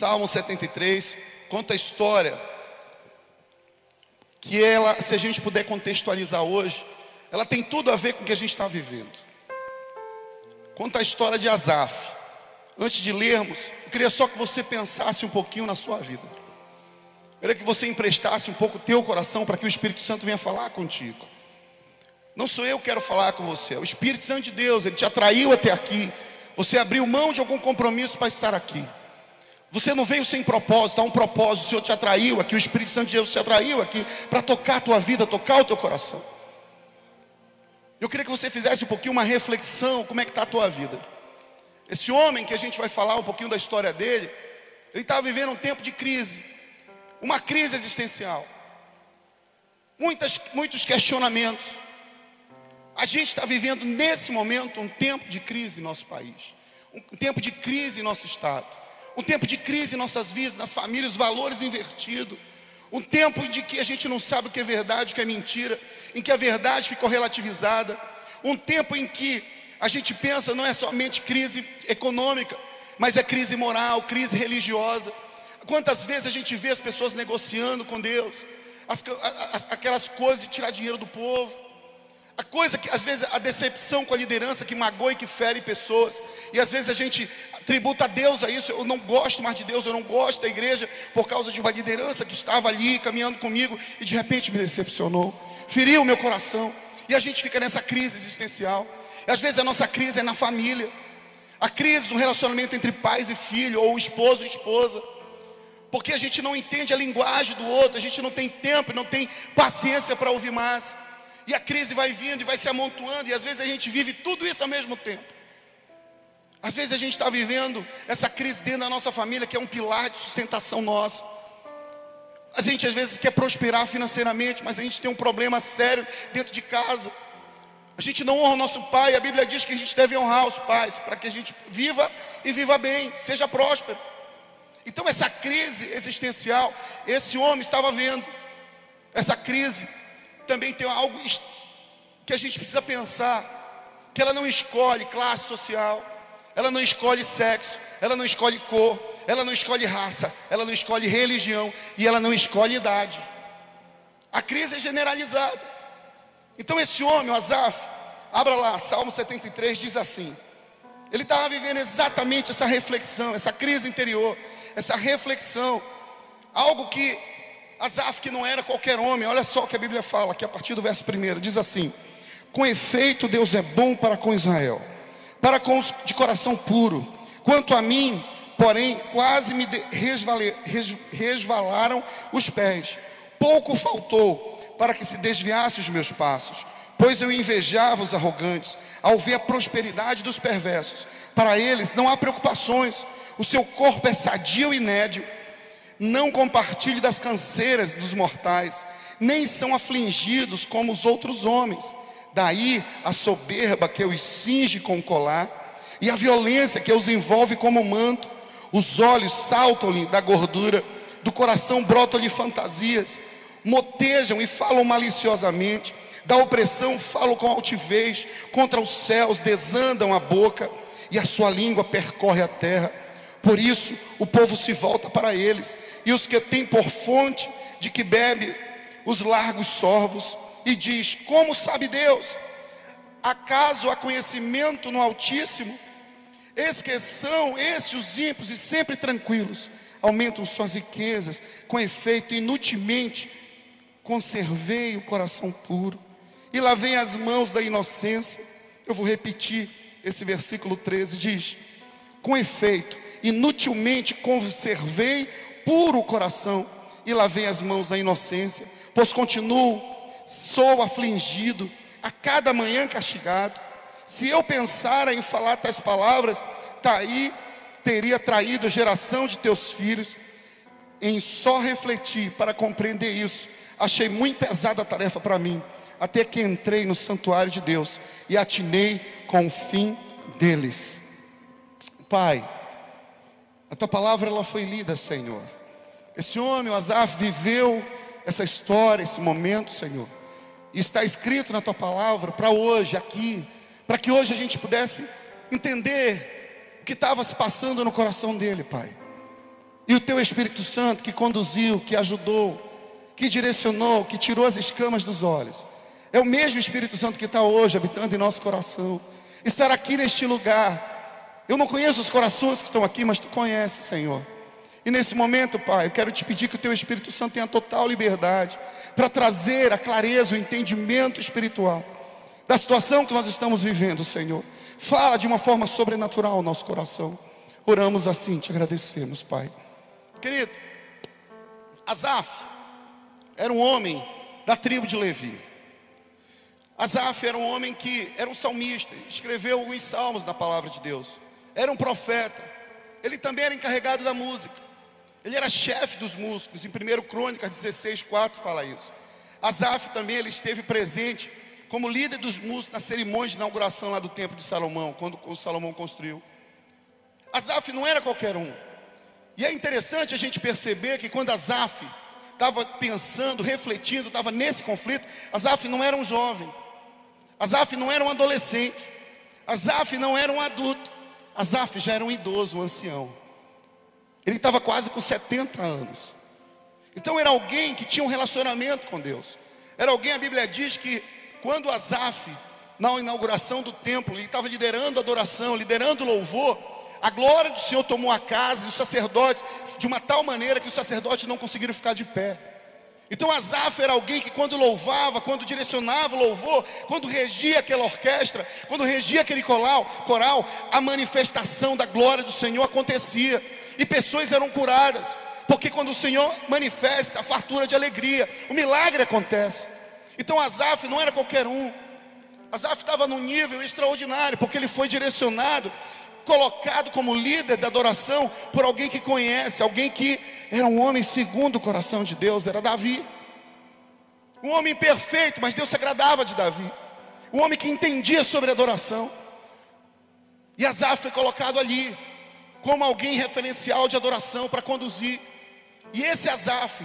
Salmo 73 conta a história que ela, se a gente puder contextualizar hoje, ela tem tudo a ver com o que a gente está vivendo. Conta a história de Asaf. Antes de lermos, eu queria só que você pensasse um pouquinho na sua vida. Eu queria que você emprestasse um pouco o teu coração para que o Espírito Santo venha falar contigo. Não sou eu que quero falar com você, é o Espírito Santo de Deus, ele te atraiu até aqui. Você abriu mão de algum compromisso para estar aqui. Você não veio sem propósito, há um propósito, o Senhor te atraiu aqui, o Espírito Santo de Deus te atraiu aqui para tocar a tua vida, tocar o teu coração. Eu queria que você fizesse um pouquinho uma reflexão, como é que está a tua vida. Esse homem que a gente vai falar um pouquinho da história dele, ele estava vivendo um tempo de crise, uma crise existencial, Muitas, muitos questionamentos. A gente está vivendo nesse momento um tempo de crise em nosso país, um tempo de crise em nosso estado, um tempo de crise em nossas vidas, nas famílias, valores invertidos. Um tempo de que a gente não sabe o que é verdade, o que é mentira, em que a verdade ficou relativizada. Um tempo em que a gente pensa não é somente crise econômica, mas é crise moral, crise religiosa. Quantas vezes a gente vê as pessoas negociando com Deus, as, as, aquelas coisas de tirar dinheiro do povo. A coisa que, às vezes, a decepção com a liderança que magoa e que fere pessoas. E às vezes a gente tributa a Deus a isso. Eu não gosto mais de Deus, eu não gosto da igreja por causa de uma liderança que estava ali caminhando comigo e de repente me decepcionou, feriu o meu coração. E a gente fica nessa crise existencial. E às vezes a nossa crise é na família. A crise do relacionamento entre pais e filho, ou esposo e esposa. Porque a gente não entende a linguagem do outro, a gente não tem tempo, não tem paciência para ouvir mais. E a crise vai vindo e vai se amontoando, e às vezes a gente vive tudo isso ao mesmo tempo. Às vezes a gente está vivendo essa crise dentro da nossa família, que é um pilar de sustentação nossa. A gente às vezes quer prosperar financeiramente, mas a gente tem um problema sério dentro de casa. A gente não honra o nosso pai, a Bíblia diz que a gente deve honrar os pais, para que a gente viva e viva bem, seja próspero. Então, essa crise existencial, esse homem estava vendo, essa crise também tem algo que a gente precisa pensar, que ela não escolhe classe social, ela não escolhe sexo, ela não escolhe cor, ela não escolhe raça, ela não escolhe religião e ela não escolhe idade. A crise é generalizada. Então esse homem, o Azaf, abra lá, Salmo 73 diz assim: ele estava vivendo exatamente essa reflexão, essa crise interior, essa reflexão, algo que Asaf, que não era qualquer homem, olha só o que a Bíblia fala, que a partir do verso 1 diz assim: Com efeito, Deus é bom para com Israel, para com os de coração puro. Quanto a mim, porém, quase me resvalaram os pés. Pouco faltou para que se desviasse os meus passos, pois eu invejava os arrogantes, ao ver a prosperidade dos perversos. Para eles não há preocupações, o seu corpo é sadio e nédio não compartilhe das canseiras dos mortais, nem são afligidos como os outros homens. Daí a soberba que os cinge com colar, e a violência que os envolve como manto. Os olhos saltam-lhe da gordura, do coração brotam-lhe fantasias, motejam e falam maliciosamente, da opressão falam com altivez, contra os céus desandam a boca, e a sua língua percorre a terra. Por isso o povo se volta para eles, e os que têm por fonte de que bebe os largos sorvos, e diz: Como sabe Deus? Acaso há conhecimento no Altíssimo? Eis que são estes os ímpios e sempre tranquilos, aumentam suas riquezas, com efeito, inutilmente conservei o coração puro, e lavei as mãos da inocência. Eu vou repetir esse versículo 13: diz: Com efeito, inutilmente conservei puro o coração e lavei as mãos da inocência, pois continuo, sou afligido, a cada manhã castigado. Se eu pensara em falar tais palavras, daí teria traído a geração de teus filhos. Em só refletir para compreender isso, achei muito pesada a tarefa para mim, até que entrei no santuário de Deus e atinei com o fim deles. Pai, a tua palavra ela foi lida, Senhor. Esse homem, o Azaf, viveu essa história, esse momento, Senhor. E está escrito na tua palavra para hoje, aqui, para que hoje a gente pudesse entender o que estava se passando no coração dele, Pai. E o teu Espírito Santo que conduziu, que ajudou, que direcionou, que tirou as escamas dos olhos. É o mesmo Espírito Santo que está hoje habitando em nosso coração. Estar aqui neste lugar. Eu não conheço os corações que estão aqui, mas tu conheces, Senhor. E nesse momento, Pai, eu quero te pedir que o teu Espírito Santo tenha total liberdade para trazer a clareza, o entendimento espiritual da situação que nós estamos vivendo, Senhor. Fala de uma forma sobrenatural ao nosso coração. Oramos assim, te agradecemos, Pai. Querido, Asaf era um homem da tribo de Levi. Asaf era um homem que era um salmista, escreveu alguns salmos na palavra de Deus. Era um profeta. Ele também era encarregado da música. Ele era chefe dos músicos. Em 1 Crônicas 16, 4 fala isso. Asaf também ele esteve presente como líder dos músicos na cerimônia de inauguração lá do templo de Salomão, quando o Salomão construiu. Asaf não era qualquer um. E é interessante a gente perceber que quando Azaf estava pensando, refletindo, estava nesse conflito, Azaf não era um jovem, Azaf não era um adolescente, Azaf não era um adulto, Azaf já era um idoso, um ancião. Ele estava quase com 70 anos. Então era alguém que tinha um relacionamento com Deus. Era alguém, a Bíblia diz que quando Azaf, na inauguração do templo, ele estava liderando a adoração, liderando o louvor, a glória do Senhor tomou a casa e os sacerdotes, de uma tal maneira que os sacerdotes não conseguiram ficar de pé. Então Asaf era alguém que quando louvava, quando direcionava o louvor, quando regia aquela orquestra, quando regia aquele coral, coral, a manifestação da glória do Senhor acontecia e pessoas eram curadas, porque quando o Senhor manifesta a fartura de alegria, o milagre acontece. Então Asaf não era qualquer um. Asaf estava num nível extraordinário, porque ele foi direcionado colocado como líder da adoração por alguém que conhece, alguém que era um homem segundo o coração de Deus, era Davi. Um homem perfeito, mas Deus se agradava de Davi. Um homem que entendia sobre adoração. E Asaf foi colocado ali como alguém referencial de adoração para conduzir. E esse Asaf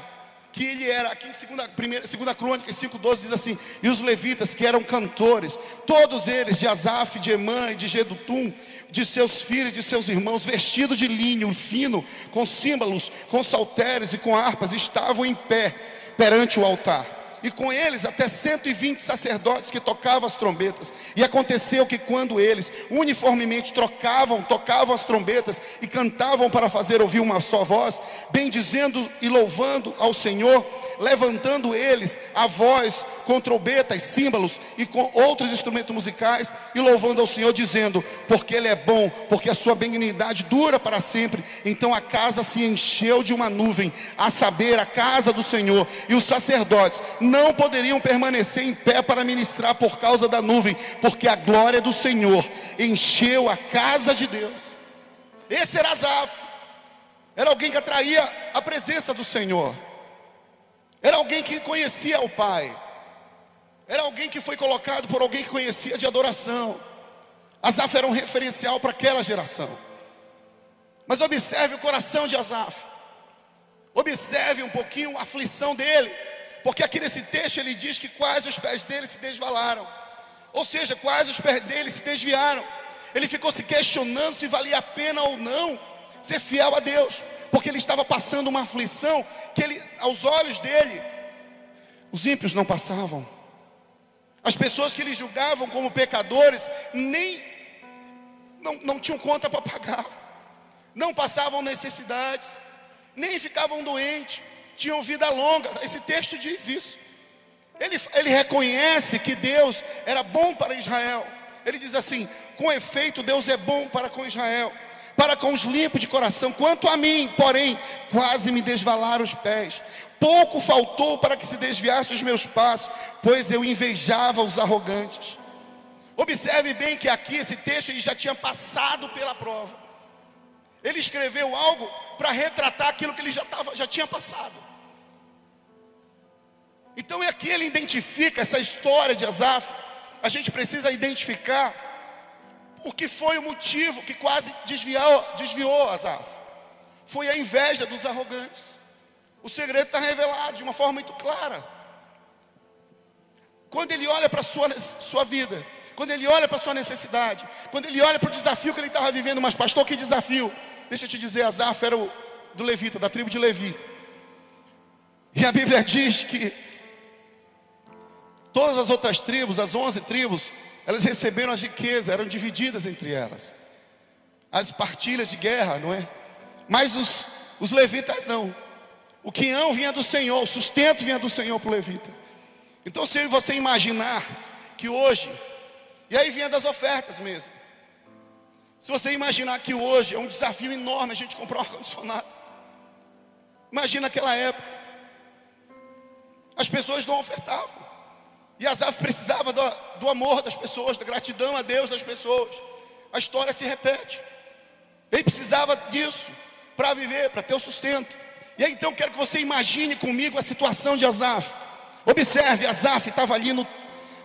que ele era, aqui em segunda, primeira, segunda Crônica 5,12 diz assim: e os levitas que eram cantores, todos eles, de Asaf, de Emã e de Gedutum, de seus filhos, de seus irmãos, vestidos de linho fino, com símbolos, com saltérios e com harpas, estavam em pé perante o altar e com eles até 120 sacerdotes que tocavam as trombetas. E aconteceu que quando eles uniformemente trocavam, tocavam as trombetas e cantavam para fazer ouvir uma só voz, bendizendo e louvando ao Senhor, levantando eles a voz com trombetas, símbolos e com outros instrumentos musicais, e louvando ao Senhor, dizendo: Porque Ele é bom, porque a sua benignidade dura para sempre. Então a casa se encheu de uma nuvem, a saber, a casa do Senhor, e os sacerdotes poderiam permanecer em pé para ministrar por causa da nuvem, porque a glória do Senhor encheu a casa de Deus. Esse era Asaf, era alguém que atraía a presença do Senhor, era alguém que conhecia o Pai, era alguém que foi colocado por alguém que conhecia de adoração. Asaf era um referencial para aquela geração. Mas observe o coração de Asaf. Observe um pouquinho a aflição dele. Porque aqui nesse texto ele diz que quase os pés dele se desvalaram. Ou seja, quase os pés dele se desviaram. Ele ficou se questionando se valia a pena ou não ser fiel a Deus. Porque ele estava passando uma aflição que ele, aos olhos dele, os ímpios não passavam. As pessoas que ele julgavam como pecadores nem não, não tinham conta para pagar, não passavam necessidades, nem ficavam doentes tinham vida longa. Esse texto diz isso. Ele, ele reconhece que Deus era bom para Israel. Ele diz assim: com efeito, Deus é bom para com Israel, para com os limpos de coração. Quanto a mim, porém, quase me desvalaram os pés. Pouco faltou para que se desviasse os meus passos, pois eu invejava os arrogantes. Observe bem que aqui esse texto ele já tinha passado pela prova. Ele escreveu algo para retratar aquilo que ele já, tava, já tinha passado. Então é aqui ele identifica essa história de Asaf. A gente precisa identificar o que foi o motivo que quase desviou, desviou Asaf. Foi a inveja dos arrogantes. O segredo está revelado de uma forma muito clara. Quando ele olha para a sua, sua vida, quando ele olha para a sua necessidade, quando ele olha para o desafio que ele estava vivendo, mas pastor, que desafio? Deixa eu te dizer, Asaf era o do levita, da tribo de Levi. E a Bíblia diz que todas as outras tribos, as onze tribos, elas receberam as riquezas, eram divididas entre elas. As partilhas de guerra, não é? Mas os, os levitas não. O quinhão vinha do Senhor, o sustento vinha do Senhor para o levita. Então, se você imaginar que hoje, e aí vinha das ofertas mesmo. Se você imaginar que hoje é um desafio enorme a gente comprar um ar-condicionado. Imagina aquela época. As pessoas não ofertavam. E Asaf precisava do, do amor das pessoas, da gratidão a Deus das pessoas. A história se repete. Ele precisava disso para viver, para ter o sustento. E aí então quero que você imagine comigo a situação de Asaf. Observe, Asaf estava ali no,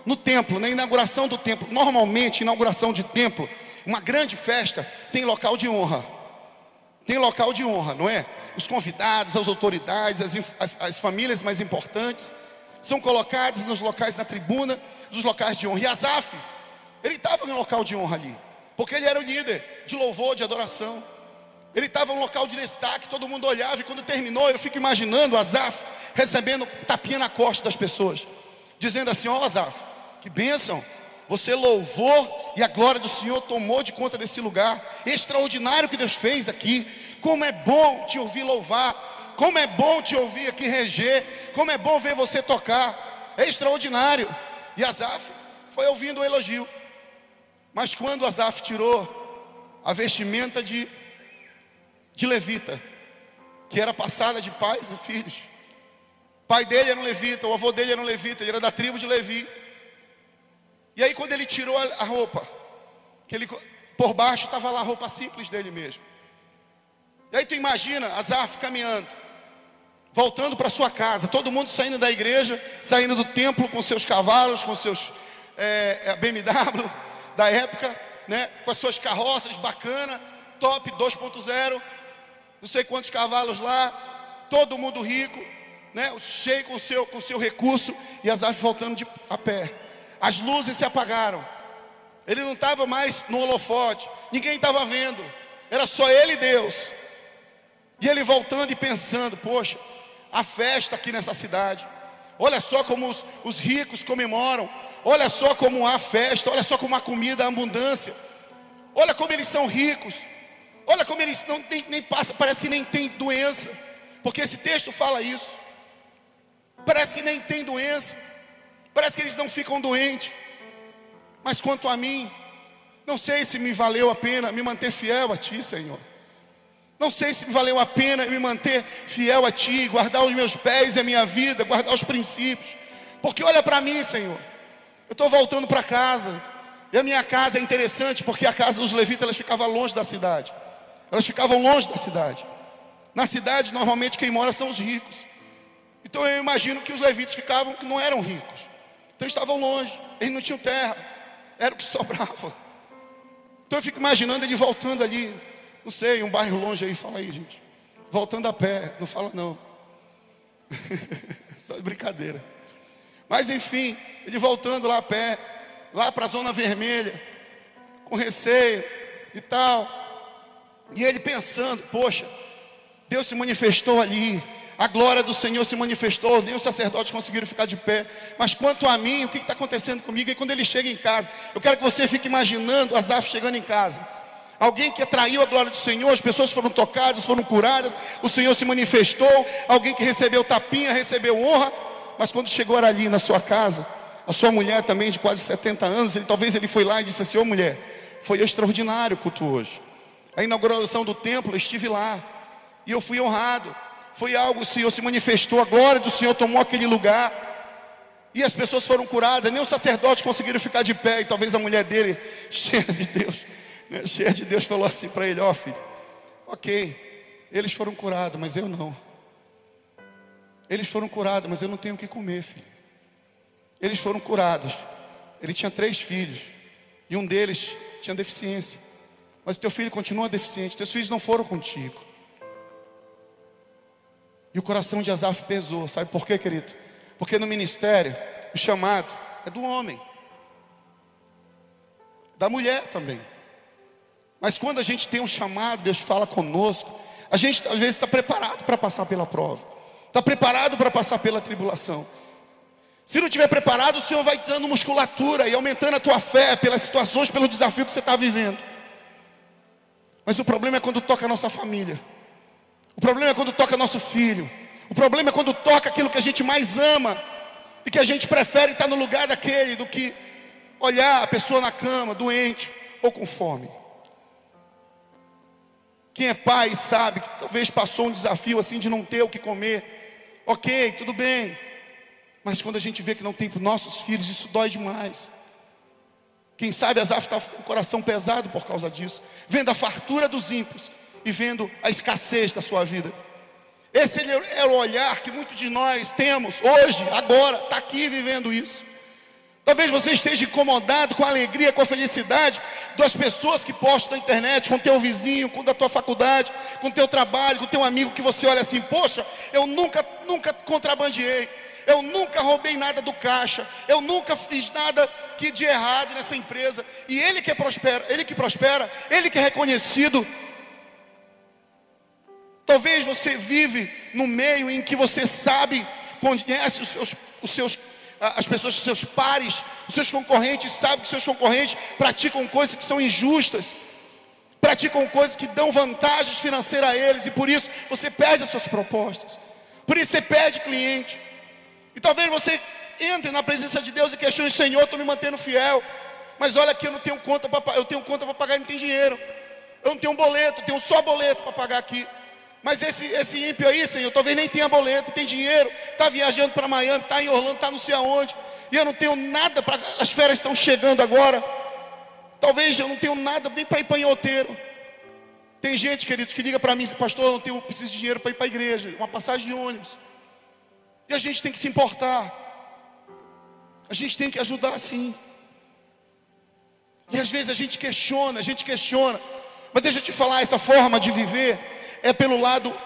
no templo, na inauguração do templo. Normalmente, inauguração de templo, uma grande festa, tem local de honra. Tem local de honra, não é? Os convidados, as autoridades, as, as, as famílias mais importantes são colocados nos locais na tribuna, dos locais de honra. E Asaf, ele estava no local de honra ali, porque ele era o líder de louvor, de adoração. Ele estava no local de destaque, todo mundo olhava, e quando terminou, eu fico imaginando Asaf recebendo tapinha na costa das pessoas, dizendo assim: Ó oh, Asaf, que bênção, você louvou e a glória do Senhor tomou de conta desse lugar, extraordinário que Deus fez aqui. Como é bom te ouvir louvar, como é bom te ouvir aqui reger, como é bom ver você tocar, é extraordinário. E Asaf foi ouvindo o elogio, mas quando Asaf tirou a vestimenta de de levita, que era passada de pais e filhos. Pai dele era um levita, o avô dele era um levita, ele era da tribo de Levi. E aí quando ele tirou a roupa, que ele por baixo estava lá a roupa simples dele mesmo. E aí tu imagina Azaf caminhando, voltando para sua casa, todo mundo saindo da igreja, saindo do templo com seus cavalos, com seus é, é BMW da época, né, com as suas carroças bacana, top 2.0, não sei quantos cavalos lá, todo mundo rico, né? cheio com seu, com seu recurso e as aves voltando de, a pé. As luzes se apagaram. Ele não estava mais no holofote, ninguém estava vendo, era só ele e Deus. E ele voltando e pensando: poxa, a festa aqui nessa cidade, olha só como os, os ricos comemoram, olha só como há festa, olha só como há comida, abundância, olha como eles são ricos, Olha como eles não tem, nem passa, parece que nem tem doença, porque esse texto fala isso. Parece que nem tem doença, parece que eles não ficam doentes. Mas quanto a mim, não sei se me valeu a pena me manter fiel a Ti, Senhor. Não sei se valeu a pena me manter fiel a Ti, guardar os meus pés e a minha vida, guardar os princípios. Porque olha para mim, Senhor. Eu estou voltando para casa. E a minha casa é interessante porque a casa dos levitas ela ficava longe da cidade. Elas ficavam longe da cidade. Na cidade, normalmente, quem mora são os ricos. Então eu imagino que os levitas ficavam que não eram ricos. Então estavam longe, eles não tinham terra, era o que sobrava. Então eu fico imaginando ele voltando ali, não sei, um bairro longe aí, fala aí, gente. Voltando a pé, não fala não. Só de brincadeira. Mas enfim, ele voltando lá a pé, lá para a zona vermelha, com receio e tal. E ele pensando, poxa, Deus se manifestou ali, a glória do Senhor se manifestou, nem os sacerdotes conseguiram ficar de pé. Mas quanto a mim, o que está acontecendo comigo? E quando ele chega em casa, eu quero que você fique imaginando Asaf chegando em casa. Alguém que atraiu a glória do Senhor, as pessoas foram tocadas, foram curadas, o Senhor se manifestou. Alguém que recebeu tapinha, recebeu honra. Mas quando chegou ali na sua casa, a sua mulher também de quase 70 anos, ele, talvez ele foi lá e disse assim: Ô oh, mulher, foi extraordinário o culto hoje a inauguração do templo, eu estive lá. E eu fui honrado. Foi algo, o Senhor se manifestou, a glória do Senhor tomou aquele lugar. E as pessoas foram curadas, nem os sacerdotes conseguiram ficar de pé. E talvez a mulher dele, cheia de Deus, né, cheia de Deus, falou assim para ele: Ó oh, filho, ok, eles foram curados, mas eu não. Eles foram curados, mas eu não tenho o que comer, filho. Eles foram curados. Ele tinha três filhos, e um deles tinha deficiência. Mas teu filho continua deficiente, teus filhos não foram contigo. E o coração de Asaf pesou, sabe por quê, querido? Porque no ministério, o chamado é do homem, da mulher também. Mas quando a gente tem um chamado, Deus fala conosco, A gente às vezes está preparado para passar pela prova, está preparado para passar pela tribulação. Se não estiver preparado, o Senhor vai dando musculatura e aumentando a tua fé pelas situações, pelo desafio que você está vivendo. Mas o problema é quando toca a nossa família. O problema é quando toca nosso filho. O problema é quando toca aquilo que a gente mais ama e que a gente prefere estar no lugar daquele do que olhar a pessoa na cama, doente ou com fome. Quem é pai sabe que talvez passou um desafio assim de não ter o que comer. Ok, tudo bem. Mas quando a gente vê que não tem para os nossos filhos, isso dói demais. Quem sabe Asaf está com o coração pesado por causa disso, vendo a fartura dos ímpios e vendo a escassez da sua vida. Esse é o olhar que muitos de nós temos hoje, agora, está aqui vivendo isso. Talvez você esteja incomodado com a alegria, com a felicidade das pessoas que postam na internet, com teu vizinho, com da tua faculdade, com teu trabalho, com teu amigo que você olha assim, poxa, eu nunca, nunca contrabandeei, eu nunca roubei nada do caixa, eu nunca fiz nada que de errado nessa empresa. E ele que prospera, ele que prospera, ele que é reconhecido. Talvez você vive no meio em que você sabe, conhece os seus, os seus as pessoas, seus pares, seus concorrentes, sabe que seus concorrentes praticam coisas que são injustas, praticam coisas que dão vantagens financeiras a eles, e por isso você perde as suas propostas, por isso você perde cliente. E talvez você entre na presença de Deus e questione, Senhor, estou me mantendo fiel. Mas olha aqui, eu não tenho conta para eu tenho conta para pagar não tenho dinheiro. Eu não tenho um boleto, tenho só boleto para pagar aqui. Mas esse, esse ímpio aí, Senhor, talvez nem tenha boleto, tem dinheiro, está viajando para Miami, está em Orlando, está não sei aonde. E eu não tenho nada para. As férias estão chegando agora. Talvez eu não tenho nada nem para ir para outeiro. Tem gente, queridos, que liga para mim, pastor, eu não tenho, preciso de dinheiro para ir para a igreja, uma passagem de ônibus. E a gente tem que se importar. A gente tem que ajudar sim. E às vezes a gente questiona, a gente questiona. Mas deixa eu te falar, essa forma de viver é pelo lado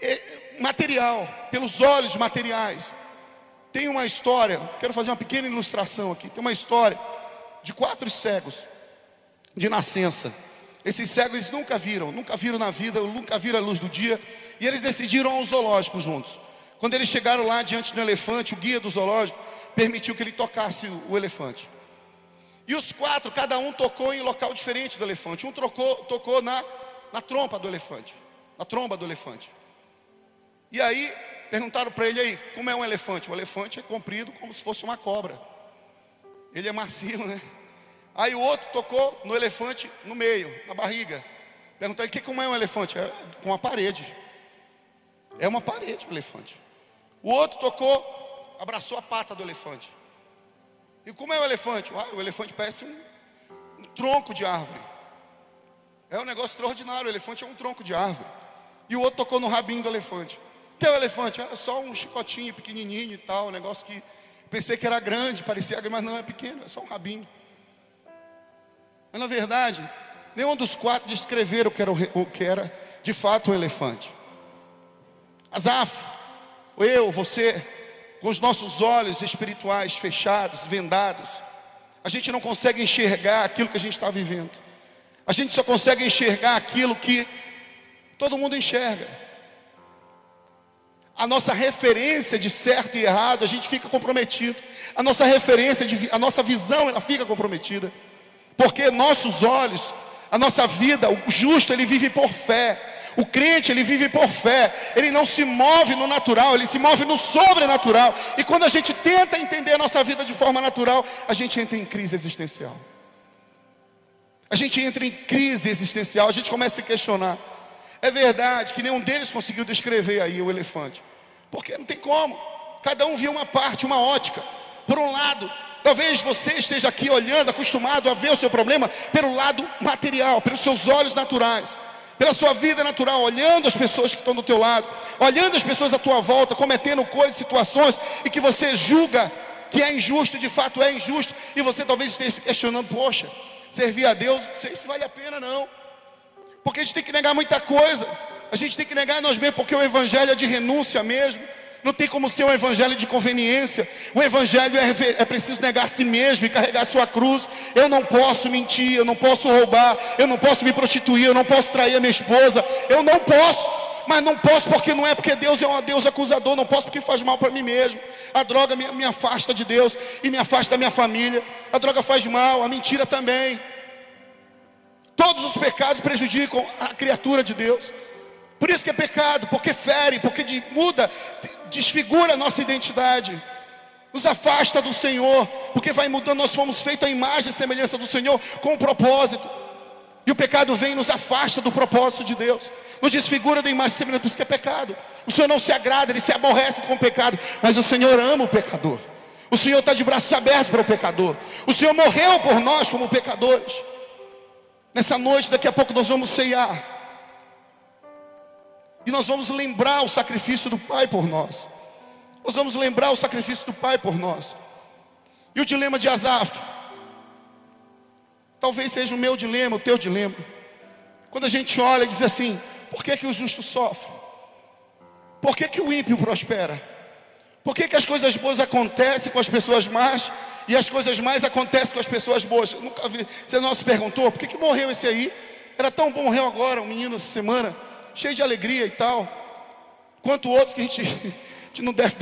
é, material, pelos olhos materiais. Tem uma história, quero fazer uma pequena ilustração aqui. Tem uma história de quatro cegos de nascença. Esses cegos nunca viram, nunca viram na vida, nunca viram a luz do dia, e eles decidiram ao zoológico juntos. Quando eles chegaram lá diante do elefante, o guia do zoológico permitiu que ele tocasse o, elefante. E os quatro, cada um tocou em local diferente do elefante. Um trocou, tocou na, na trompa do elefante, na tromba do elefante. E aí perguntaram para ele aí, como é um elefante? O elefante é comprido como se fosse uma cobra. Ele é macio, né? Aí o outro tocou no elefante no meio, na barriga. Perguntaram que como é um elefante? É com uma parede. É uma parede o elefante. O outro tocou, abraçou a pata do elefante. E como é o elefante? Uai, o elefante parece um, um tronco de árvore. É um negócio extraordinário. O elefante é um tronco de árvore. E o outro tocou no rabinho do elefante. Que é o elefante? É só um chicotinho pequenininho e tal. Um negócio que pensei que era grande, parecia mas não é pequeno, é só um rabinho. Mas na verdade, nenhum dos quatro descreveram o que era, o que era de fato o elefante. Asaf eu, você, com os nossos olhos espirituais fechados, vendados, a gente não consegue enxergar aquilo que a gente está vivendo. A gente só consegue enxergar aquilo que todo mundo enxerga. A nossa referência de certo e errado, a gente fica comprometido. A nossa referência, de, a nossa visão, ela fica comprometida. Porque nossos olhos, a nossa vida, o justo, ele vive por fé. O crente, ele vive por fé, ele não se move no natural, ele se move no sobrenatural. E quando a gente tenta entender a nossa vida de forma natural, a gente entra em crise existencial. A gente entra em crise existencial, a gente começa a se questionar. É verdade que nenhum deles conseguiu descrever aí o elefante, porque não tem como. Cada um viu uma parte, uma ótica. Por um lado, talvez você esteja aqui olhando, acostumado a ver o seu problema pelo lado material, pelos seus olhos naturais pela sua vida natural, olhando as pessoas que estão do teu lado, olhando as pessoas à tua volta, cometendo coisas, situações e que você julga que é injusto, de fato é injusto, e você talvez esteja se questionando, poxa, servir a Deus, não sei se vale a pena não. Porque a gente tem que negar muita coisa. A gente tem que negar nós mesmos, porque o evangelho é de renúncia mesmo. Não tem como ser um evangelho de conveniência. O evangelho é, é preciso negar a si mesmo e carregar a sua cruz. Eu não posso mentir, eu não posso roubar, eu não posso me prostituir, eu não posso trair a minha esposa. Eu não posso. Mas não posso porque não é porque Deus é um Deus acusador, não posso porque faz mal para mim mesmo. A droga me, me afasta de Deus e me afasta da minha família. A droga faz mal, a mentira também. Todos os pecados prejudicam a criatura de Deus. Por isso que é pecado, porque fere, porque muda, desfigura a nossa identidade. Nos afasta do Senhor, porque vai mudando, nós fomos feitos a imagem e semelhança do Senhor com um propósito. E o pecado vem e nos afasta do propósito de Deus. Nos desfigura da imagem e semelhança, por isso que é pecado. O Senhor não se agrada, Ele se aborrece com o pecado. Mas o Senhor ama o pecador. O Senhor está de braços abertos para o pecador. O Senhor morreu por nós como pecadores. Nessa noite, daqui a pouco nós vamos ceiar. E nós vamos lembrar o sacrifício do Pai por nós. Nós vamos lembrar o sacrifício do Pai por nós. E o dilema de Asaf, talvez seja o meu dilema, o teu dilema. Quando a gente olha e diz assim: por que, que o justo sofre? Por que, que o ímpio prospera? Por que, que as coisas boas acontecem com as pessoas más e as coisas mais acontecem com as pessoas boas? Eu nunca vi. Você não se perguntou por que, que morreu esse aí? Era tão bom morreu agora, um menino essa semana cheio de alegria e tal. Quanto outros que a gente, gente não deve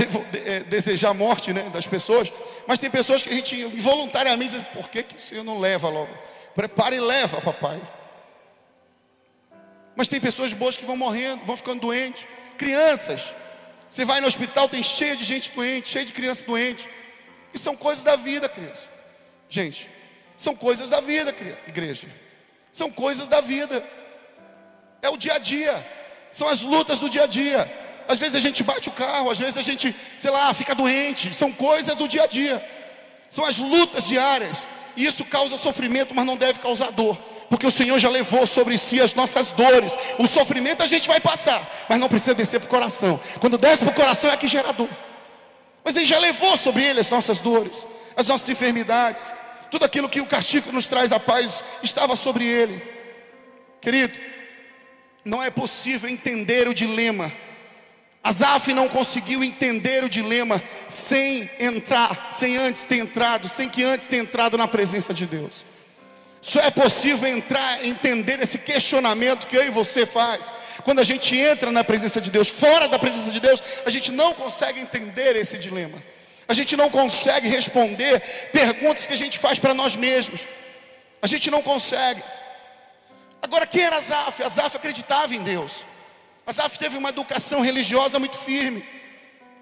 é, desejar a morte né, das pessoas, mas tem pessoas que a gente involuntariamente diz, por que, que o Senhor não leva logo? Prepara e leva, papai. Mas tem pessoas boas que vão morrendo, vão ficando doentes. Crianças. Você vai no hospital, tem cheio de gente doente, cheio de criança doente. E são coisas da vida, criança. Gente, são coisas da vida, igreja. São coisas da vida. É o dia a dia. São as lutas do dia a dia. Às vezes a gente bate o carro, às vezes a gente, sei lá, fica doente. São coisas do dia a dia. São as lutas diárias. E isso causa sofrimento, mas não deve causar dor. Porque o Senhor já levou sobre si as nossas dores. O sofrimento a gente vai passar, mas não precisa descer para o coração. Quando desce para o coração é que gera dor. Mas Ele já levou sobre Ele as nossas dores, as nossas enfermidades. Tudo aquilo que o castigo nos traz a paz estava sobre Ele. Querido, não é possível entender o dilema. Asaf não conseguiu entender o dilema sem entrar, sem antes ter entrado, sem que antes ter entrado na presença de Deus. Só é possível entrar, entender esse questionamento que eu e você faz. Quando a gente entra na presença de Deus, fora da presença de Deus, a gente não consegue entender esse dilema. A gente não consegue responder perguntas que a gente faz para nós mesmos. A gente não consegue. Agora, quem era Asaf? Asaf acreditava em Deus. Asaf teve uma educação religiosa muito firme.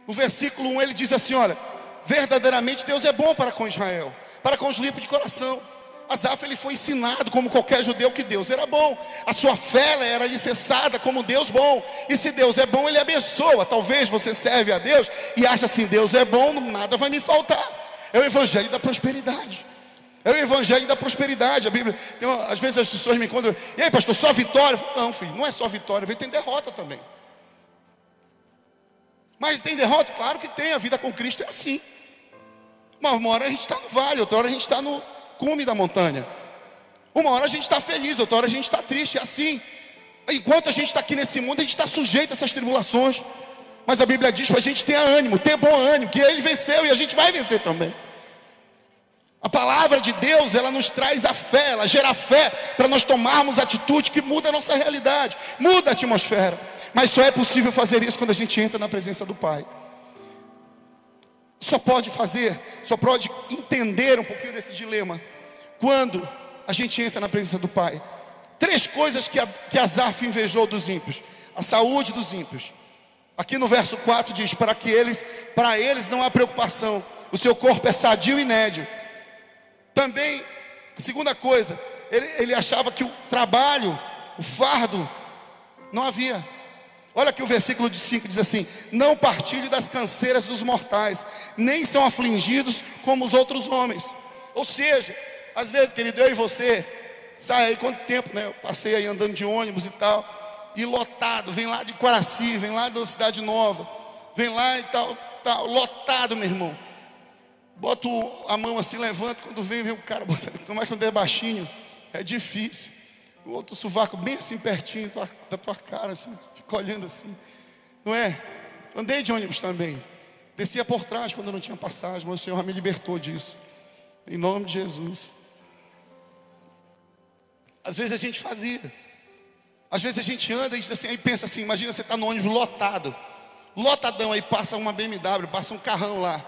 No versículo 1 ele diz assim: Olha, verdadeiramente Deus é bom para com Israel, para com os limpos de coração. Asaf ele foi ensinado como qualquer judeu que Deus era bom. A sua fé era alicerçada como Deus bom. E se Deus é bom, ele abençoa. Talvez você serve a Deus e acha assim: Deus é bom, nada vai me faltar. É o evangelho da prosperidade. É o evangelho da prosperidade. A Bíblia, uma, às vezes as pessoas me encontram, e aí, pastor, só vitória? Não, filho, não é só vitória, tem derrota também. Mas tem derrota? Claro que tem, a vida com Cristo é assim. Uma, uma hora a gente está no vale, outra hora a gente está no cume da montanha. Uma hora a gente está feliz, outra hora a gente está triste, é assim. Enquanto a gente está aqui nesse mundo, a gente está sujeito a essas tribulações. Mas a Bíblia diz para a gente ter ânimo, ter bom ânimo, que ele venceu e a gente vai vencer também. A palavra de Deus, ela nos traz a fé, ela gera fé para nós tomarmos atitude que muda a nossa realidade, muda a atmosfera. Mas só é possível fazer isso quando a gente entra na presença do Pai. Só pode fazer, só pode entender um pouquinho desse dilema quando a gente entra na presença do Pai. Três coisas que, a, que Azaf invejou dos ímpios: a saúde dos ímpios. Aqui no verso 4 diz: para que eles, para eles não há preocupação, o seu corpo é sadio e nédio também, segunda coisa, ele, ele achava que o trabalho, o fardo, não havia. Olha que o versículo de 5 diz assim: Não partilhe das canseiras dos mortais, nem são afligidos como os outros homens. Ou seja, às vezes, querido, eu e você, sai aí quanto tempo, né? Eu passei aí andando de ônibus e tal, e lotado, vem lá de Quaraci, vem lá da Cidade Nova, vem lá e tal, tal lotado, meu irmão. Bota a mão assim, levanta, quando vem, vem o cara, bota, mais quando é baixinho, é difícil. O outro sovaco bem assim pertinho da tua cara, assim, fica olhando assim. Não é? Andei de ônibus também. Descia por trás quando não tinha passagem, mas o Senhor me libertou disso. Em nome de Jesus. Às vezes a gente fazia. Às vezes a gente anda e, assim, pensa assim, imagina você está no ônibus lotado. Lotadão, aí passa uma BMW, passa um carrão lá.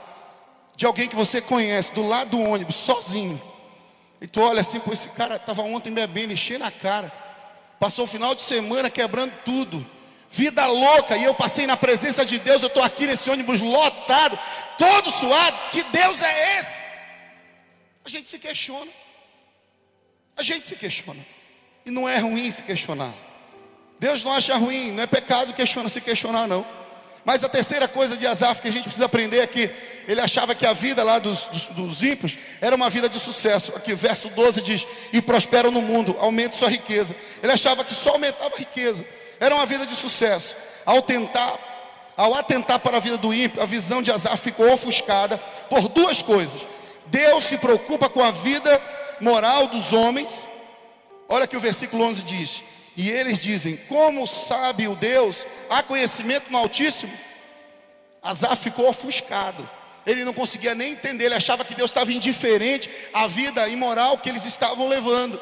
De alguém que você conhece, do lado do ônibus, sozinho. E tu olha assim, pô, esse cara estava ontem bebendo, enchendo a cara. Passou o final de semana quebrando tudo. Vida louca, e eu passei na presença de Deus, eu estou aqui nesse ônibus lotado, todo suado. Que Deus é esse? A gente se questiona. A gente se questiona. E não é ruim se questionar. Deus não acha ruim, não é pecado questionar, se questionar, não. Mas a terceira coisa de Asaf que a gente precisa aprender é que ele achava que a vida lá dos, dos, dos ímpios era uma vida de sucesso. Aqui, verso 12 diz: E prosperam no mundo, aumente sua riqueza. Ele achava que só aumentava a riqueza, era uma vida de sucesso. Ao tentar, ao atentar para a vida do ímpio, a visão de Asaf ficou ofuscada por duas coisas. Deus se preocupa com a vida moral dos homens. Olha que o versículo 11 diz: e eles dizem: Como sabe o Deus? Há conhecimento no Altíssimo? Azar ficou ofuscado. Ele não conseguia nem entender, ele achava que Deus estava indiferente à vida imoral que eles estavam levando.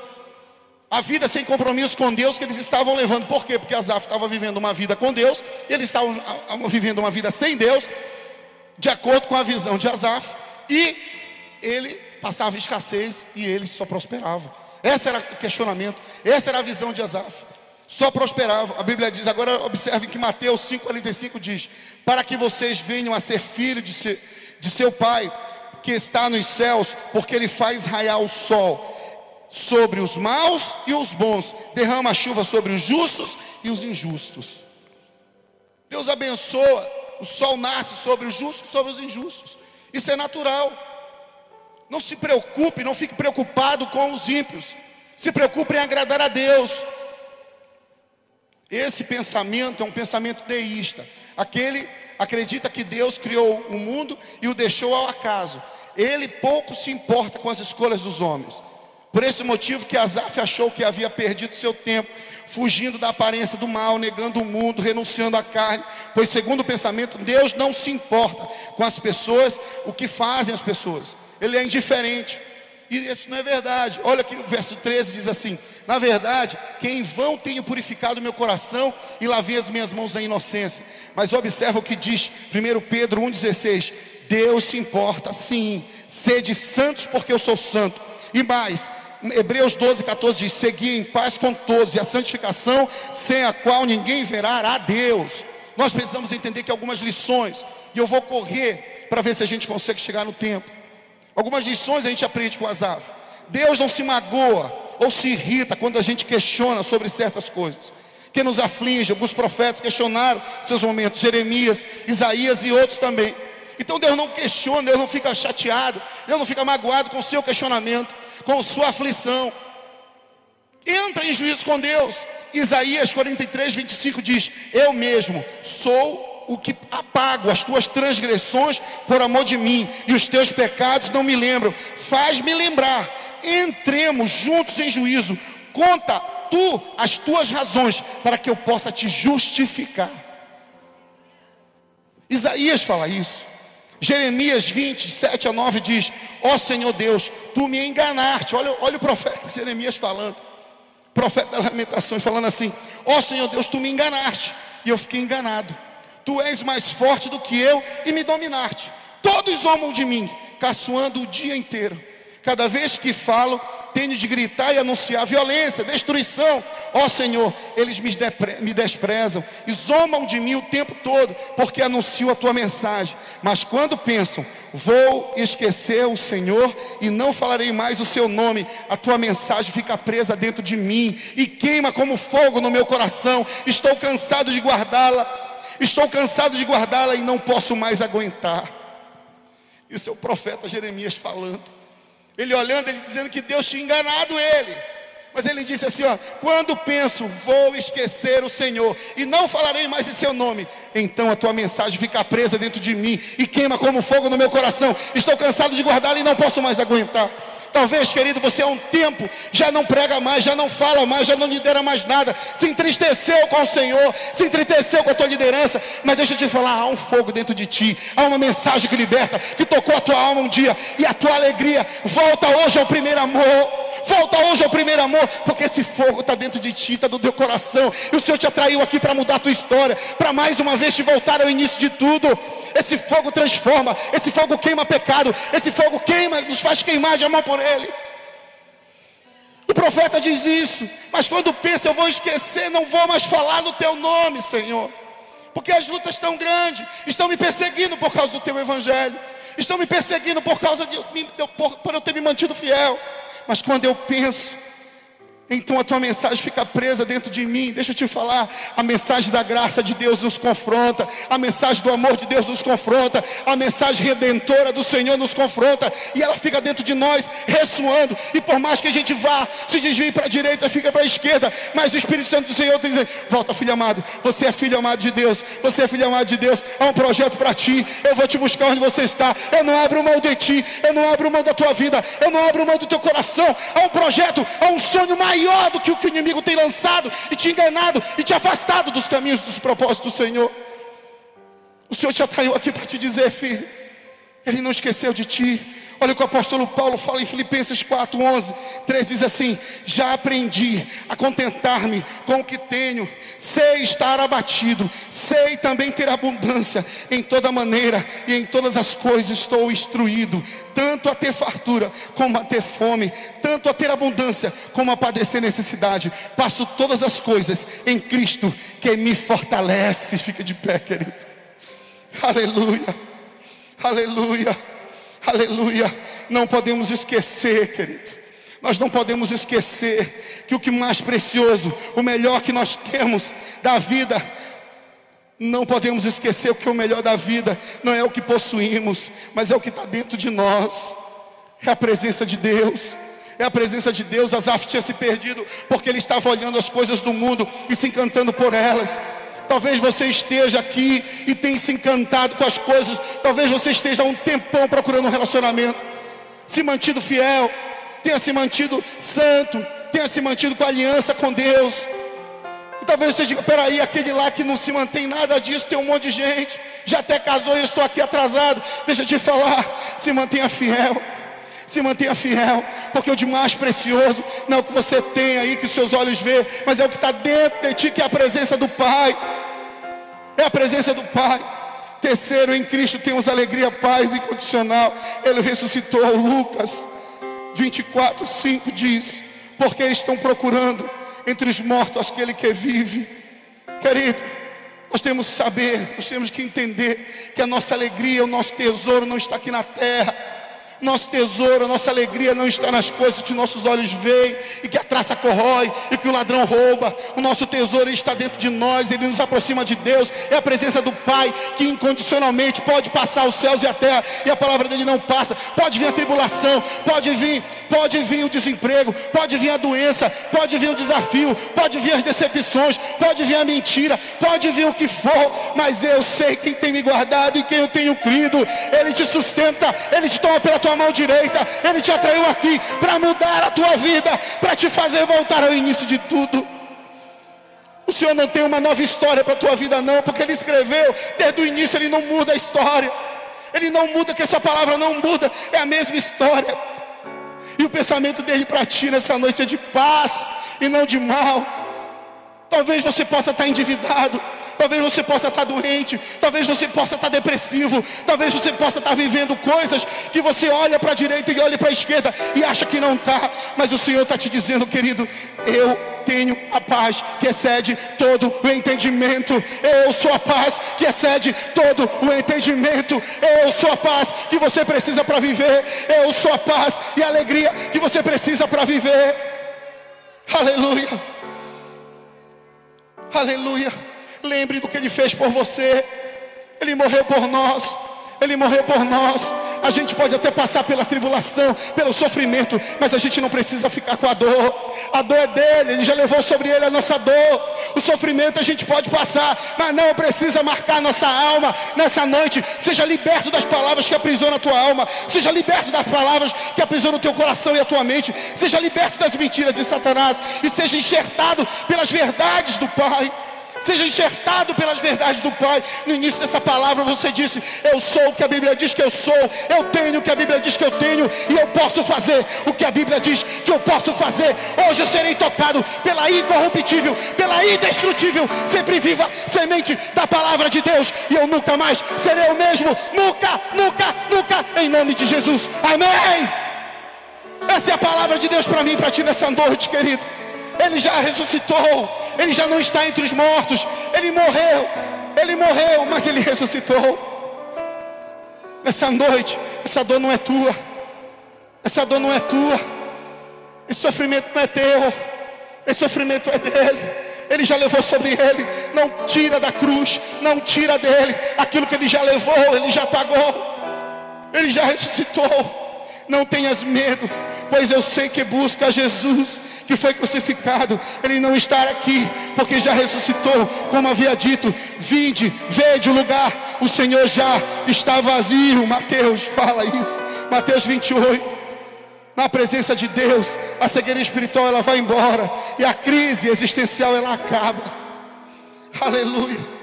A vida sem compromisso com Deus que eles estavam levando. Por quê? Porque Azaf estava vivendo uma vida com Deus, eles estavam vivendo uma vida sem Deus, de acordo com a visão de Azaf, e ele passava escassez e eles só prosperavam. Esse era o questionamento, essa era a visão de Asaf. Só prosperava. A Bíblia diz, agora observe que Mateus 5,45 diz: Para que vocês venham a ser filhos de, ser, de seu Pai, que está nos céus, porque Ele faz raiar o sol sobre os maus e os bons, derrama a chuva sobre os justos e os injustos. Deus abençoa, o sol nasce sobre os justos e sobre os injustos. Isso é natural. Não se preocupe, não fique preocupado com os ímpios. Se preocupe em agradar a Deus. Esse pensamento é um pensamento deísta. Aquele acredita que Deus criou o mundo e o deixou ao acaso. Ele pouco se importa com as escolhas dos homens. Por esse motivo que Asaf achou que havia perdido seu tempo, fugindo da aparência do mal, negando o mundo, renunciando à carne, pois segundo o pensamento, Deus não se importa com as pessoas, o que fazem as pessoas ele é indiferente. E isso não é verdade. Olha que o verso 13 diz assim: Na verdade, que em vão tenho purificado meu coração e lavei as minhas mãos na inocência. Mas observa o que diz 1 Pedro 1,16: Deus se importa, sim, sede santos, porque eu sou santo. E mais, Hebreus 12, 14 diz: Segui em paz com todos, e a santificação, sem a qual ninguém verá a Deus. Nós precisamos entender que algumas lições, e eu vou correr para ver se a gente consegue chegar no tempo. Algumas lições a gente aprende com Asaf. Deus não se magoa ou se irrita quando a gente questiona sobre certas coisas. Que nos aflige, alguns profetas questionaram seus momentos, Jeremias, Isaías e outros também. Então Deus não questiona, Deus não fica chateado, Deus não fica magoado com o seu questionamento, com sua aflição. Entra em juízo com Deus. Isaías 43, 25 diz: Eu mesmo sou o que apago as tuas transgressões por amor de mim, e os teus pecados não me lembram. Faz-me lembrar, entremos juntos em juízo. Conta tu as tuas razões para que eu possa te justificar. Isaías fala isso. Jeremias 20, 7 a 9 diz: Ó oh, Senhor Deus, tu me enganaste. Olha, olha o profeta Jeremias falando, profeta das lamentações, falando assim: Ó oh, Senhor Deus, tu me enganaste. E eu fiquei enganado tu és mais forte do que eu e me dominaste. Todos zombam de mim, caçoando o dia inteiro. Cada vez que falo, tenho de gritar e anunciar violência, destruição. Ó Senhor, eles me, me desprezam e zombam de mim o tempo todo, porque anuncio a tua mensagem. Mas quando pensam, vou esquecer o Senhor e não falarei mais o seu nome, a tua mensagem fica presa dentro de mim e queima como fogo no meu coração. Estou cansado de guardá-la Estou cansado de guardá-la e não posso mais aguentar. Isso é o profeta Jeremias falando. Ele olhando, ele dizendo que Deus tinha enganado ele. Mas ele disse assim: ó, quando penso, vou esquecer o Senhor e não falarei mais em seu nome, então a tua mensagem fica presa dentro de mim e queima como fogo no meu coração. Estou cansado de guardá-la e não posso mais aguentar. Talvez, querido, você há um tempo já não prega mais, já não fala mais, já não lidera mais nada, se entristeceu com o Senhor, se entristeceu com a tua liderança, mas deixa eu te falar, há um fogo dentro de ti, há uma mensagem que liberta, que tocou a tua alma um dia, e a tua alegria volta hoje ao primeiro amor, volta hoje ao primeiro amor, porque esse fogo está dentro de ti, está do teu coração, e o Senhor te atraiu aqui para mudar a tua história, para mais uma vez te voltar ao início de tudo. Esse fogo transforma, esse fogo queima pecado, esse fogo queima, nos faz queimar de amor por Ele. O profeta diz isso, mas quando pensa, eu vou esquecer, não vou mais falar no teu nome, Senhor, porque as lutas estão grandes, estão me perseguindo por causa do teu evangelho, estão me perseguindo por causa de, por, por eu ter me mantido fiel. Mas quando eu penso, então a tua mensagem fica presa dentro de mim. Deixa eu te falar, a mensagem da graça de Deus nos confronta, a mensagem do amor de Deus nos confronta, a mensagem redentora do Senhor nos confronta, e ela fica dentro de nós, ressoando. E por mais que a gente vá, se desvie para a direita, fica para a esquerda, mas o Espírito Santo do Senhor está dizendo: Volta, filho amado, você é filho amado de Deus, você é filho amado de Deus, há um projeto para ti, eu vou te buscar onde você está. Eu não abro mão de ti, eu não abro mão da tua vida, eu não abro mão do teu coração. Há um projeto, há um sonho mais maior do que o que o inimigo tem lançado e te enganado e te afastado dos caminhos dos propósitos do Senhor. O Senhor te atraiu aqui para te dizer, filho, Ele não esqueceu de ti. Olha o que o apóstolo Paulo fala em Filipenses 4, 11, 13 diz assim: Já aprendi a contentar-me com o que tenho, sei estar abatido, sei também ter abundância, em toda maneira e em todas as coisas estou instruído, tanto a ter fartura como a ter fome, tanto a ter abundância como a padecer necessidade. Passo todas as coisas em Cristo que me fortalece. Fica de pé, querido. Aleluia, aleluia. Aleluia. Não podemos esquecer, querido. Nós não podemos esquecer que o que mais precioso, o melhor que nós temos da vida, não podemos esquecer que o melhor da vida não é o que possuímos, mas é o que está dentro de nós. É a presença de Deus. É a presença de Deus. Asaf tinha se perdido porque ele estava olhando as coisas do mundo e se encantando por elas. Talvez você esteja aqui e tenha se encantado com as coisas. Talvez você esteja há um tempão procurando um relacionamento, se mantido fiel, tenha se mantido santo, tenha se mantido com aliança com Deus. E talvez você diga: peraí, aquele lá que não se mantém nada disso, tem um monte de gente, já até casou e eu estou aqui atrasado. Deixa eu te falar, se mantenha fiel. Se mantenha fiel, porque o de mais precioso não é o que você tem aí, que os seus olhos vê, mas é o que está dentro de ti, que é a presença do Pai. É a presença do Pai. Terceiro, em Cristo temos alegria, paz incondicional. Ele ressuscitou. Lucas 24, 5 diz: Porque estão procurando entre os mortos aquele que vive. Querido, nós temos que saber, nós temos que entender que a nossa alegria, o nosso tesouro não está aqui na terra nosso tesouro, nossa alegria não está nas coisas que nossos olhos veem e que a traça corrói e que o ladrão rouba. O nosso tesouro está dentro de nós, ele nos aproxima de Deus. É a presença do Pai que incondicionalmente pode passar os céus e a terra e a palavra dele não passa. Pode vir a tribulação, pode vir, pode vir o desemprego, pode vir a doença, pode vir o desafio, pode vir as decepções, pode vir a mentira, pode vir o que for, mas eu sei quem tem me guardado e quem eu tenho crido. Ele te sustenta, ele te toma pela tua tua mão direita. Ele te atraiu aqui para mudar a tua vida, para te fazer voltar ao início de tudo. O Senhor não tem uma nova história para a tua vida, não, porque Ele escreveu desde o início, Ele não muda a história. Ele não muda, que essa palavra não muda, é a mesma história. E o pensamento dele para ti nessa noite é de paz e não de mal. Talvez você possa estar endividado, talvez você possa estar doente, talvez você possa estar depressivo, talvez você possa estar vivendo coisas que você olha para a direita e olha para a esquerda e acha que não está, mas o Senhor está te dizendo, querido, eu tenho a paz que excede todo o entendimento. Eu sou a paz que excede todo o entendimento. Eu sou a paz que você precisa para viver. Eu sou a paz e a alegria que você precisa para viver. Aleluia. Aleluia. Lembre do que Ele fez por você. Ele morreu por nós. Ele morreu por nós. A gente pode até passar pela tribulação, pelo sofrimento, mas a gente não precisa ficar com a dor. A dor é dele, ele já levou sobre ele a nossa dor. O sofrimento a gente pode passar, mas não precisa marcar nossa alma nessa noite. Seja liberto das palavras que aprisionam a tua alma, seja liberto das palavras que aprisionam o teu coração e a tua mente, seja liberto das mentiras de Satanás e seja enxertado pelas verdades do Pai seja enxertado pelas verdades do Pai. No início dessa palavra você disse: Eu sou o que a Bíblia diz que eu sou, eu tenho o que a Bíblia diz que eu tenho, e eu posso fazer o que a Bíblia diz que eu posso fazer. Hoje eu serei tocado pela incorruptível, pela indestrutível, sempre viva semente da palavra de Deus, e eu nunca mais serei o mesmo, nunca, nunca, nunca, em nome de Jesus. Amém. Essa é a palavra de Deus para mim para ti nessa noite, querido. Ele já ressuscitou, ele já não está entre os mortos, ele morreu, ele morreu, mas ele ressuscitou. Nessa noite, essa dor não é tua, essa dor não é tua, esse sofrimento não é teu, esse sofrimento é dele. Ele já levou sobre ele, não tira da cruz, não tira dele. Aquilo que ele já levou, ele já pagou, ele já ressuscitou. Não tenhas medo, pois eu sei que busca Jesus, que foi crucificado. Ele não está aqui, porque já ressuscitou, como havia dito. Vinde, vede o lugar, o Senhor já está vazio. Mateus fala isso, Mateus 28. Na presença de Deus, a cegueira espiritual ela vai embora e a crise existencial ela acaba. Aleluia.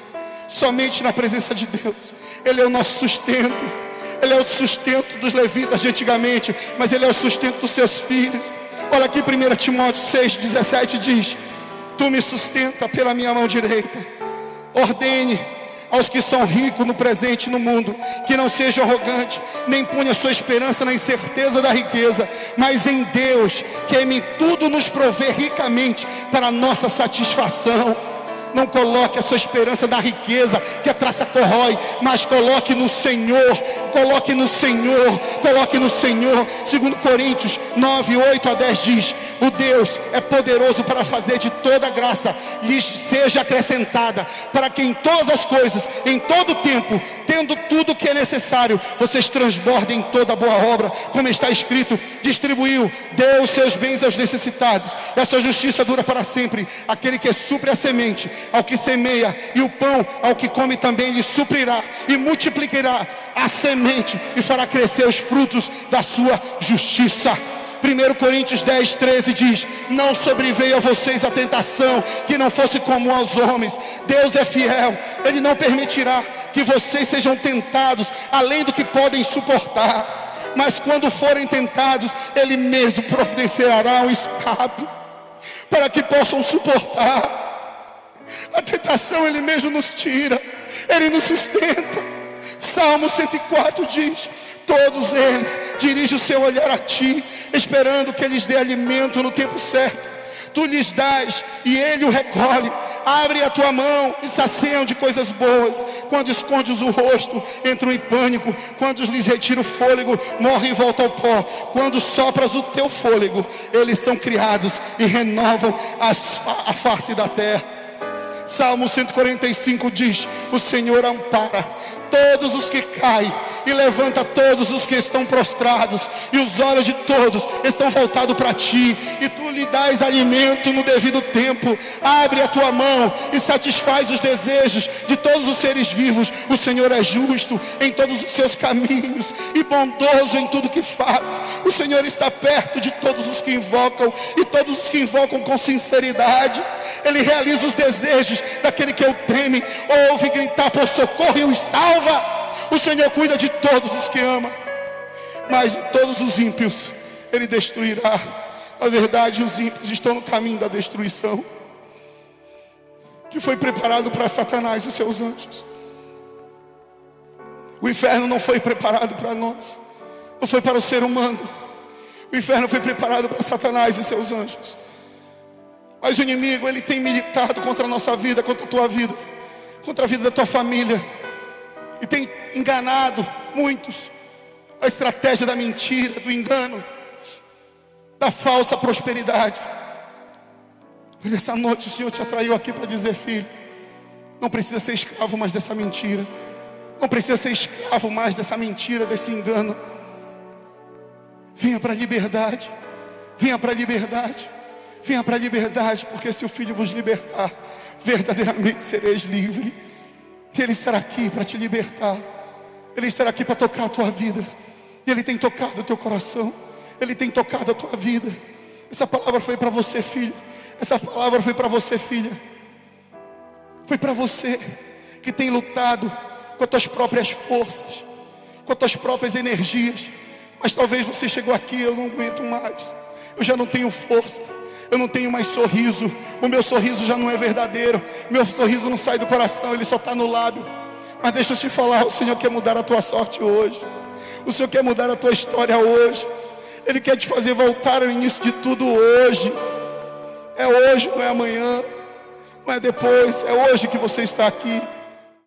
Somente na presença de Deus, Ele é o nosso sustento. Ele é o sustento dos levitas de antigamente, mas Ele é o sustento dos seus filhos. Olha aqui 1 Timóteo 6, 17 diz: Tu me sustenta pela minha mão direita. Ordene aos que são ricos no presente e no mundo, que não sejam arrogantes, nem ponha sua esperança na incerteza da riqueza, mas em Deus, que em tudo nos provê ricamente para a nossa satisfação. Não coloque a sua esperança na riqueza que a traça corrói, mas coloque no Senhor, coloque no Senhor, coloque no Senhor. Segundo Coríntios 9, 8 a 10 diz: O Deus é poderoso para fazer de toda graça lhes seja acrescentada, para que em todas as coisas, em todo tempo, tendo tudo o que é necessário, vocês transbordem toda boa obra, como está escrito: distribuiu, deu os seus bens aos necessitados, e a sua justiça dura para sempre. Aquele que supre a semente ao que semeia, e o pão ao que come também lhe suprirá e multiplicará a semente e fará crescer os frutos da sua justiça. 1 Coríntios 10, 13 diz: Não sobreveio a vocês a tentação que não fosse comum aos homens. Deus é fiel, Ele não permitirá que vocês sejam tentados além do que podem suportar. Mas quando forem tentados, Ele mesmo providenciará um escape para que possam suportar. A tentação Ele mesmo nos tira, Ele nos sustenta. Salmo 104 diz: Todos eles dirigem o seu olhar a Ti, esperando que eles dê alimento no tempo certo. Tu lhes dás e ele o recolhe. Abre a tua mão e saciam de coisas boas. Quando escondes o rosto, entram em pânico. Quando lhes retira o fôlego, morrem e voltam ao pó. Quando sopras o teu fôlego, eles são criados e renovam as, a face da terra. Salmo 145 diz: O Senhor ampara todos os que caem e levanta todos os que estão prostrados, e os olhos de todos estão voltados para ti, e tu lhe dás alimento no devido tempo. Abre a tua mão e satisfaz os desejos de todos os seres vivos. O Senhor é justo em todos os seus caminhos e bondoso em tudo que faz. O Senhor está perto de todos os que invocam e todos os que invocam com sinceridade. Ele realiza os desejos daquele que o teme, ouve gritar por socorro e os salva salva. O Senhor cuida de todos os que ama, mas de todos os ímpios Ele destruirá. Na verdade, os ímpios estão no caminho da destruição, que foi preparado para Satanás e seus anjos. O inferno não foi preparado para nós, não foi para o ser humano. O inferno foi preparado para Satanás e seus anjos. Mas o inimigo, ele tem militado contra a nossa vida, contra a tua vida, contra a vida da tua família e tem enganado muitos. A estratégia da mentira, do engano, da falsa prosperidade. Mas essa noite o Senhor te atraiu aqui para dizer, filho, não precisa ser escravo mais dessa mentira. Não precisa ser escravo mais dessa mentira, desse engano. Venha para a liberdade. Venha para a liberdade. Venha para a liberdade, porque se o Filho vos libertar, verdadeiramente sereis livre. Ele estará aqui para te libertar. Ele estará aqui para tocar a tua vida. E Ele tem tocado o teu coração. Ele tem tocado a tua vida. Essa palavra foi para você, filho. Essa palavra foi para você, filha. Foi para você que tem lutado com as tuas próprias forças, com as tuas próprias energias. Mas talvez você chegou aqui, eu não aguento mais. Eu já não tenho força. Eu não tenho mais sorriso. O meu sorriso já não é verdadeiro. Meu sorriso não sai do coração, ele só está no lábio. Mas deixa eu te falar, o Senhor quer mudar a tua sorte hoje. O Senhor quer mudar a tua história hoje. Ele quer te fazer voltar ao início de tudo hoje. É hoje, não é amanhã, não é depois, é hoje que você está aqui.